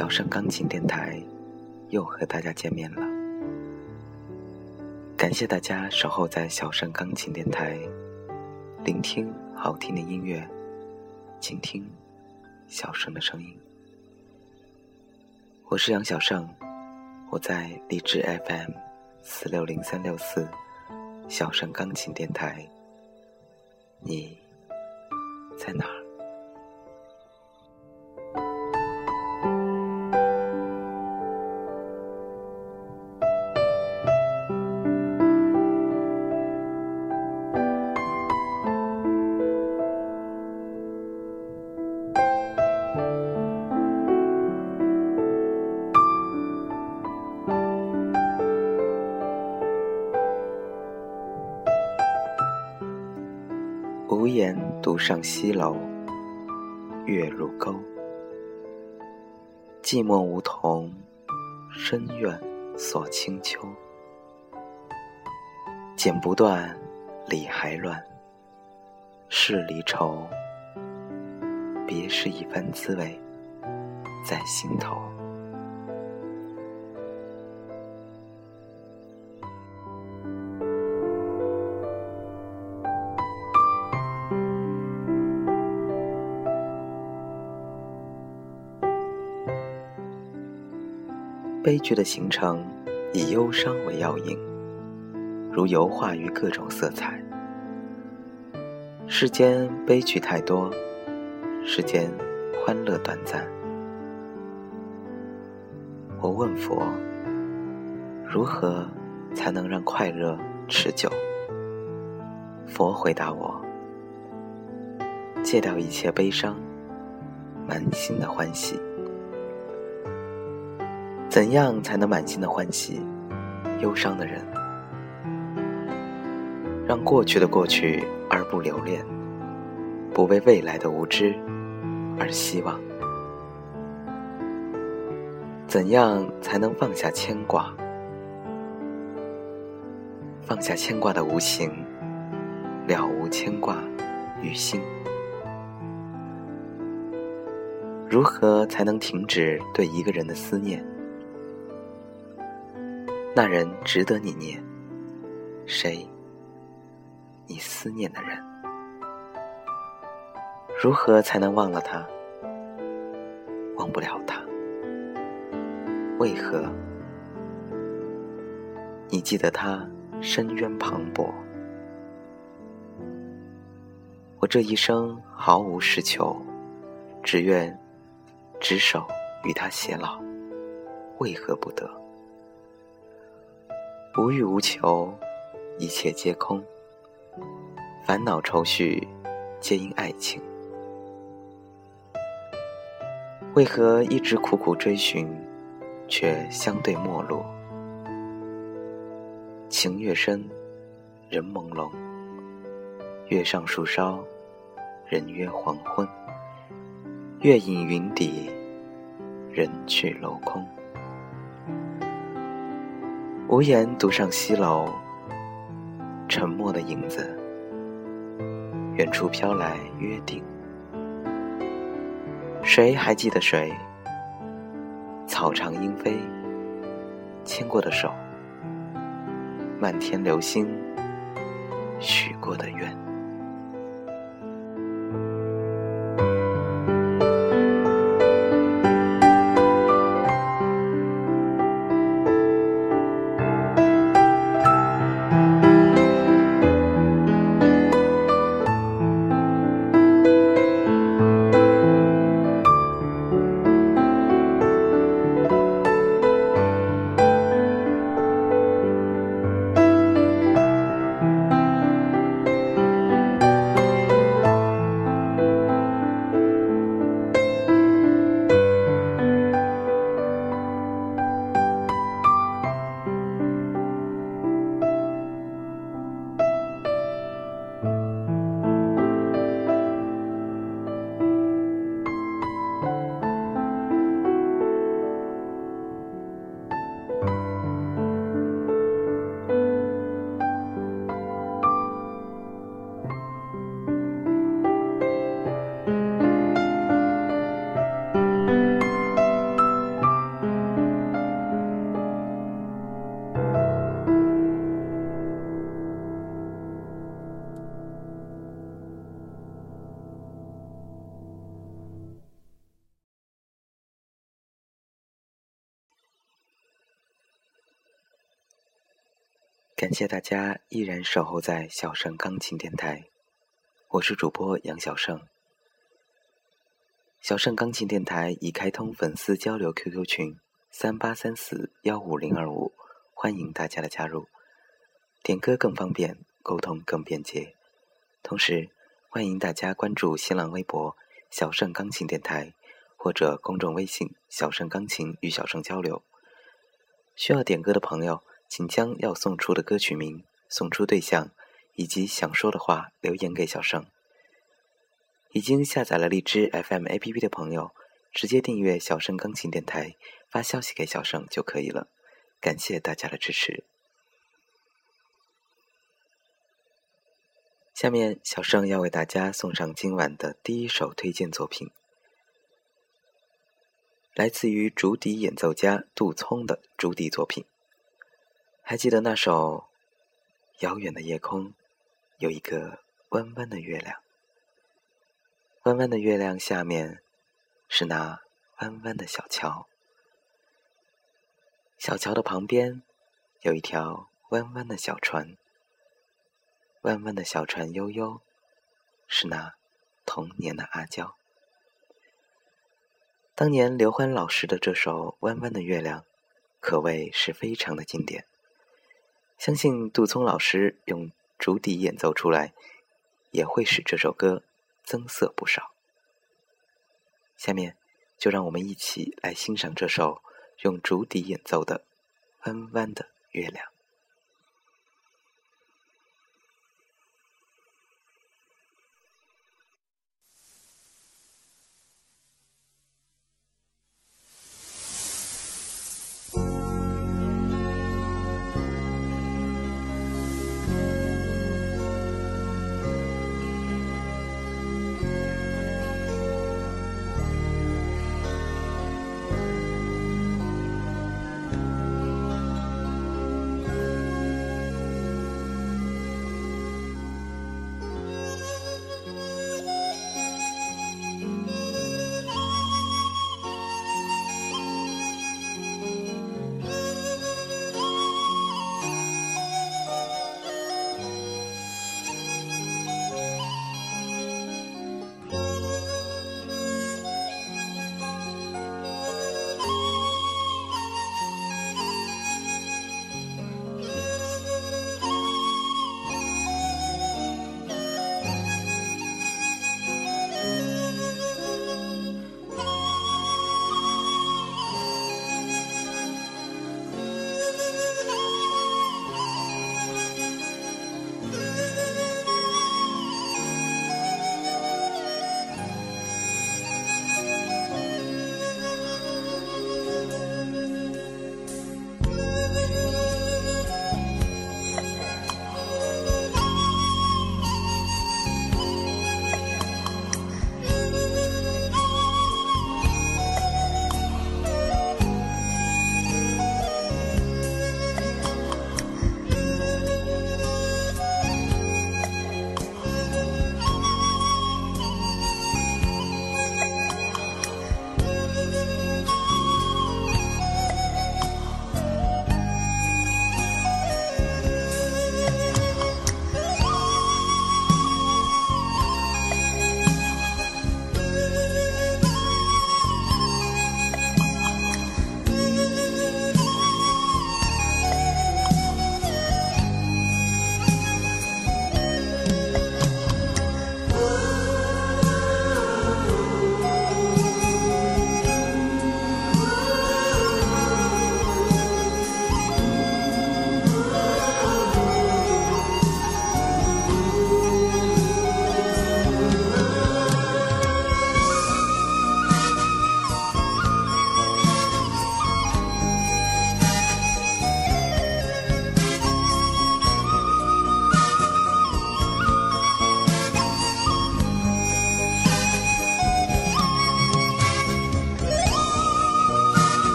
小盛钢琴电台又和大家见面了。感谢大家守候在小盛钢琴电台，聆听好听的音乐，倾听小盛的声音。我是杨小盛，我在荔枝 FM 四六零三六四小盛钢琴电台。你在哪儿？上西楼，月入钩。寂寞梧桐，深院锁清秋。剪不断，理还乱。是离愁，别是一番滋味，在心头。悲剧的形成以忧伤为要引，如油画于各种色彩。世间悲剧太多，世间欢乐短暂。我问佛：如何才能让快乐持久？佛回答我：戒掉一切悲伤，满心的欢喜。怎样才能满心的欢喜？忧伤的人，让过去的过去而不留恋，不为未来的无知而希望。怎样才能放下牵挂？放下牵挂的无形，了无牵挂于心。如何才能停止对一个人的思念？那人值得你念，谁？你思念的人，如何才能忘了他？忘不了他，为何？你记得他深渊磅礴，我这一生毫无事求，只愿执手与他偕老，为何不得？无欲无求，一切皆空。烦恼愁绪，皆因爱情。为何一直苦苦追寻，却相对陌路？情越深，人朦胧；月上树梢，人约黄昏。月隐云底，人去楼空。无言独上西楼，沉默的影子，远处飘来约定。谁还记得谁？草长莺飞，牵过的手，漫天流星，许过的愿。谢大家依然守候在小盛钢琴电台，我是主播杨小盛。小盛钢琴电台已开通粉丝交流 QQ 群三八三四幺五零二五，欢迎大家的加入，点歌更方便，沟通更便捷。同时，欢迎大家关注新浪微博“小盛钢琴电台”或者公众微信“小盛钢琴”与小盛交流。需要点歌的朋友。请将要送出的歌曲名、送出对象以及想说的话留言给小盛。已经下载了荔枝 FM APP 的朋友，直接订阅小盛钢琴电台，发消息给小盛就可以了。感谢大家的支持。下面，小盛要为大家送上今晚的第一首推荐作品，来自于竹笛演奏家杜聪的竹笛作品。还记得那首《遥远的夜空》，有一个弯弯的月亮。弯弯的月亮下面是那弯弯的小桥，小桥的旁边有一条弯弯的小船。弯弯的小船悠悠，是那童年的阿娇。当年刘欢老师的这首《弯弯的月亮》，可谓是非常的经典。相信杜聪老师用竹笛演奏出来，也会使这首歌增色不少。下面就让我们一起来欣赏这首用竹笛演奏的《弯弯的月亮》。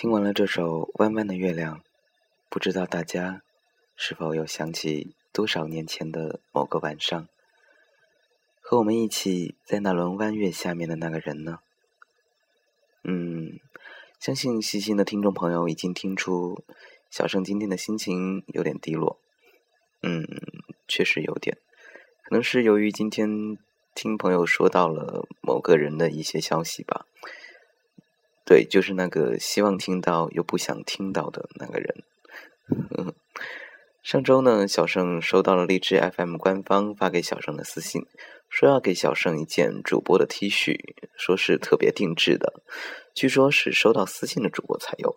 听完了这首《弯弯的月亮》，不知道大家是否有想起多少年前的某个晚上，和我们一起在那轮弯月下面的那个人呢？嗯，相信细心的听众朋友已经听出小盛今天的心情有点低落。嗯，确实有点，可能是由于今天听朋友说到了某个人的一些消息吧。对，就是那个希望听到又不想听到的那个人。上周呢，小盛收到了荔枝 FM 官方发给小盛的私信，说要给小盛一件主播的 T 恤，说是特别定制的，据说是收到私信的主播才有。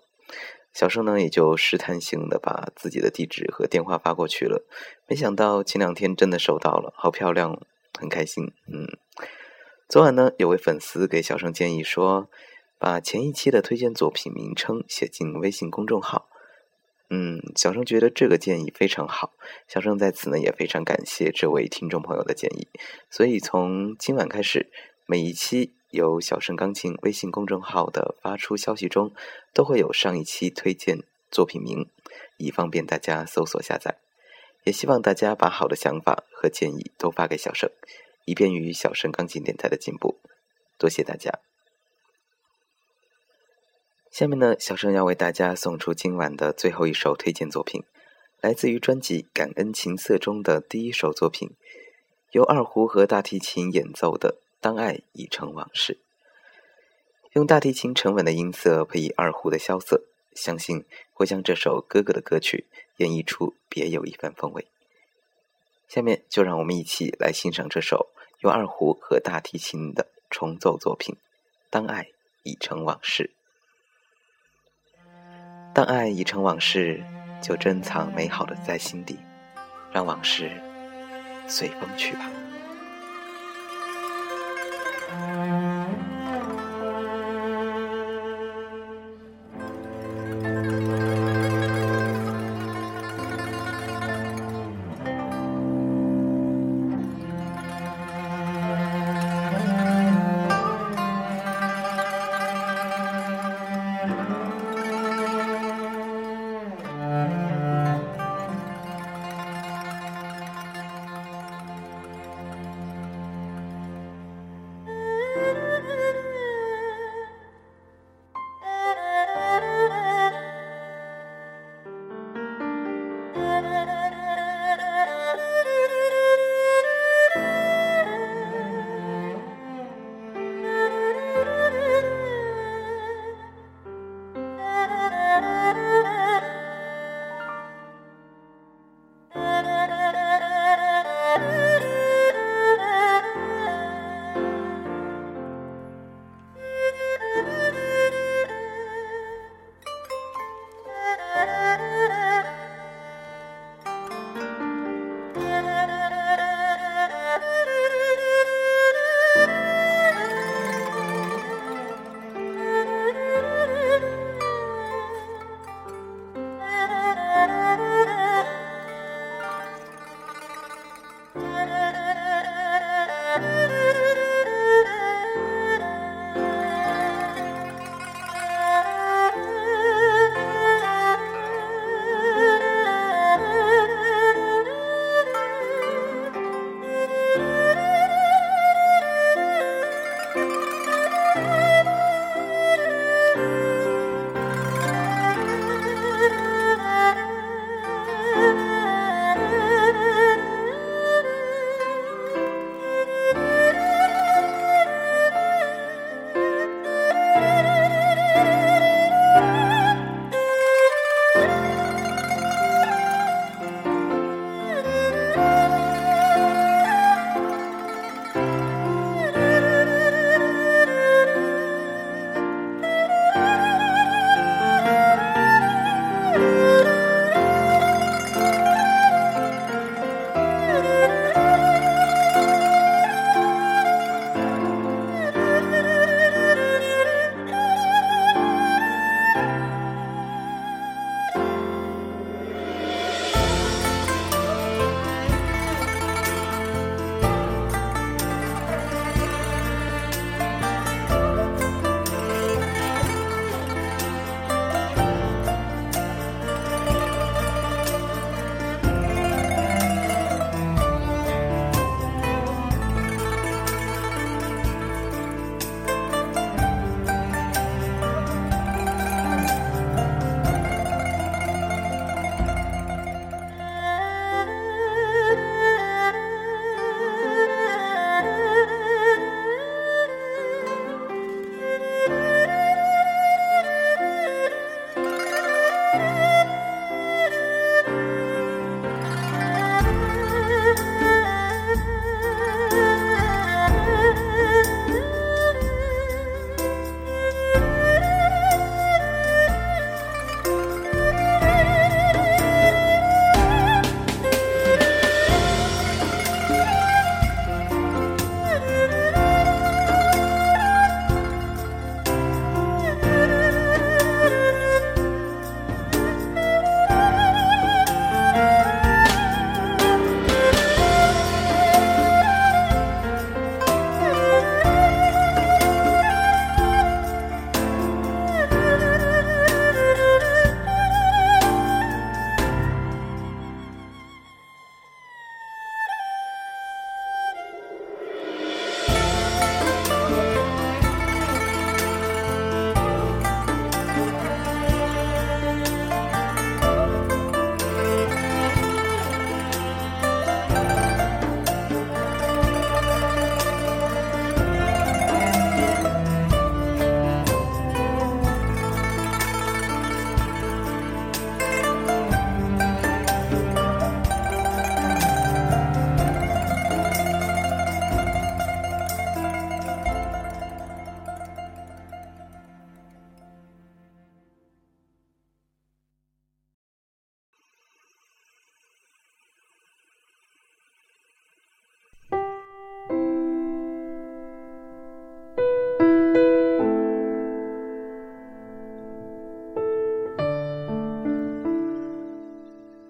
小盛呢，也就试探性的把自己的地址和电话发过去了，没想到前两天真的收到了，好漂亮，很开心。嗯，昨晚呢，有位粉丝给小盛建议说。把前一期的推荐作品名称写进微信公众号。嗯，小生觉得这个建议非常好。小生在此呢也非常感谢这位听众朋友的建议。所以从今晚开始，每一期由小生钢琴微信公众号的发出消息中，都会有上一期推荐作品名，以方便大家搜索下载。也希望大家把好的想法和建议都发给小生，以便于小生钢琴电台的进步。多谢大家。下面呢，小生要为大家送出今晚的最后一首推荐作品，来自于专辑《感恩琴瑟》中的第一首作品，由二胡和大提琴演奏的《当爱已成往事》。用大提琴沉稳的音色配以二胡的萧瑟，相信会将这首哥哥的歌曲演绎出别有一番风味。下面就让我们一起来欣赏这首由二胡和大提琴的重奏作品《当爱已成往事》。当爱已成往事，就珍藏美好的在心底，让往事随风去吧。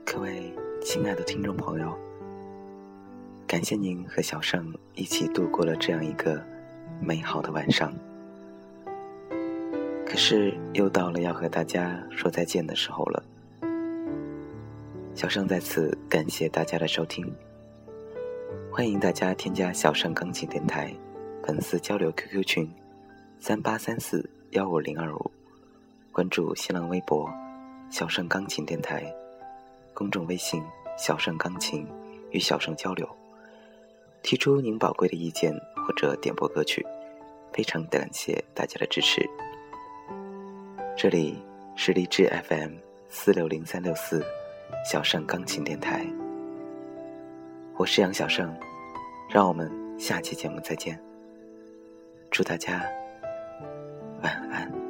各位亲爱的听众朋友，感谢您和小盛一起度过了这样一个美好的晚上。可是又到了要和大家说再见的时候了。小盛在此感谢大家的收听，欢迎大家添加小盛钢琴电台粉丝交流 QQ 群三八三四幺五零二五，关注新浪微博小盛钢琴电台。公众微信“小盛钢琴”与小盛交流，提出您宝贵的意见或者点播歌曲，非常感谢大家的支持。这里是荔枝 FM 四六零三六四小盛钢琴电台，我是杨小盛，让我们下期节目再见，祝大家晚安。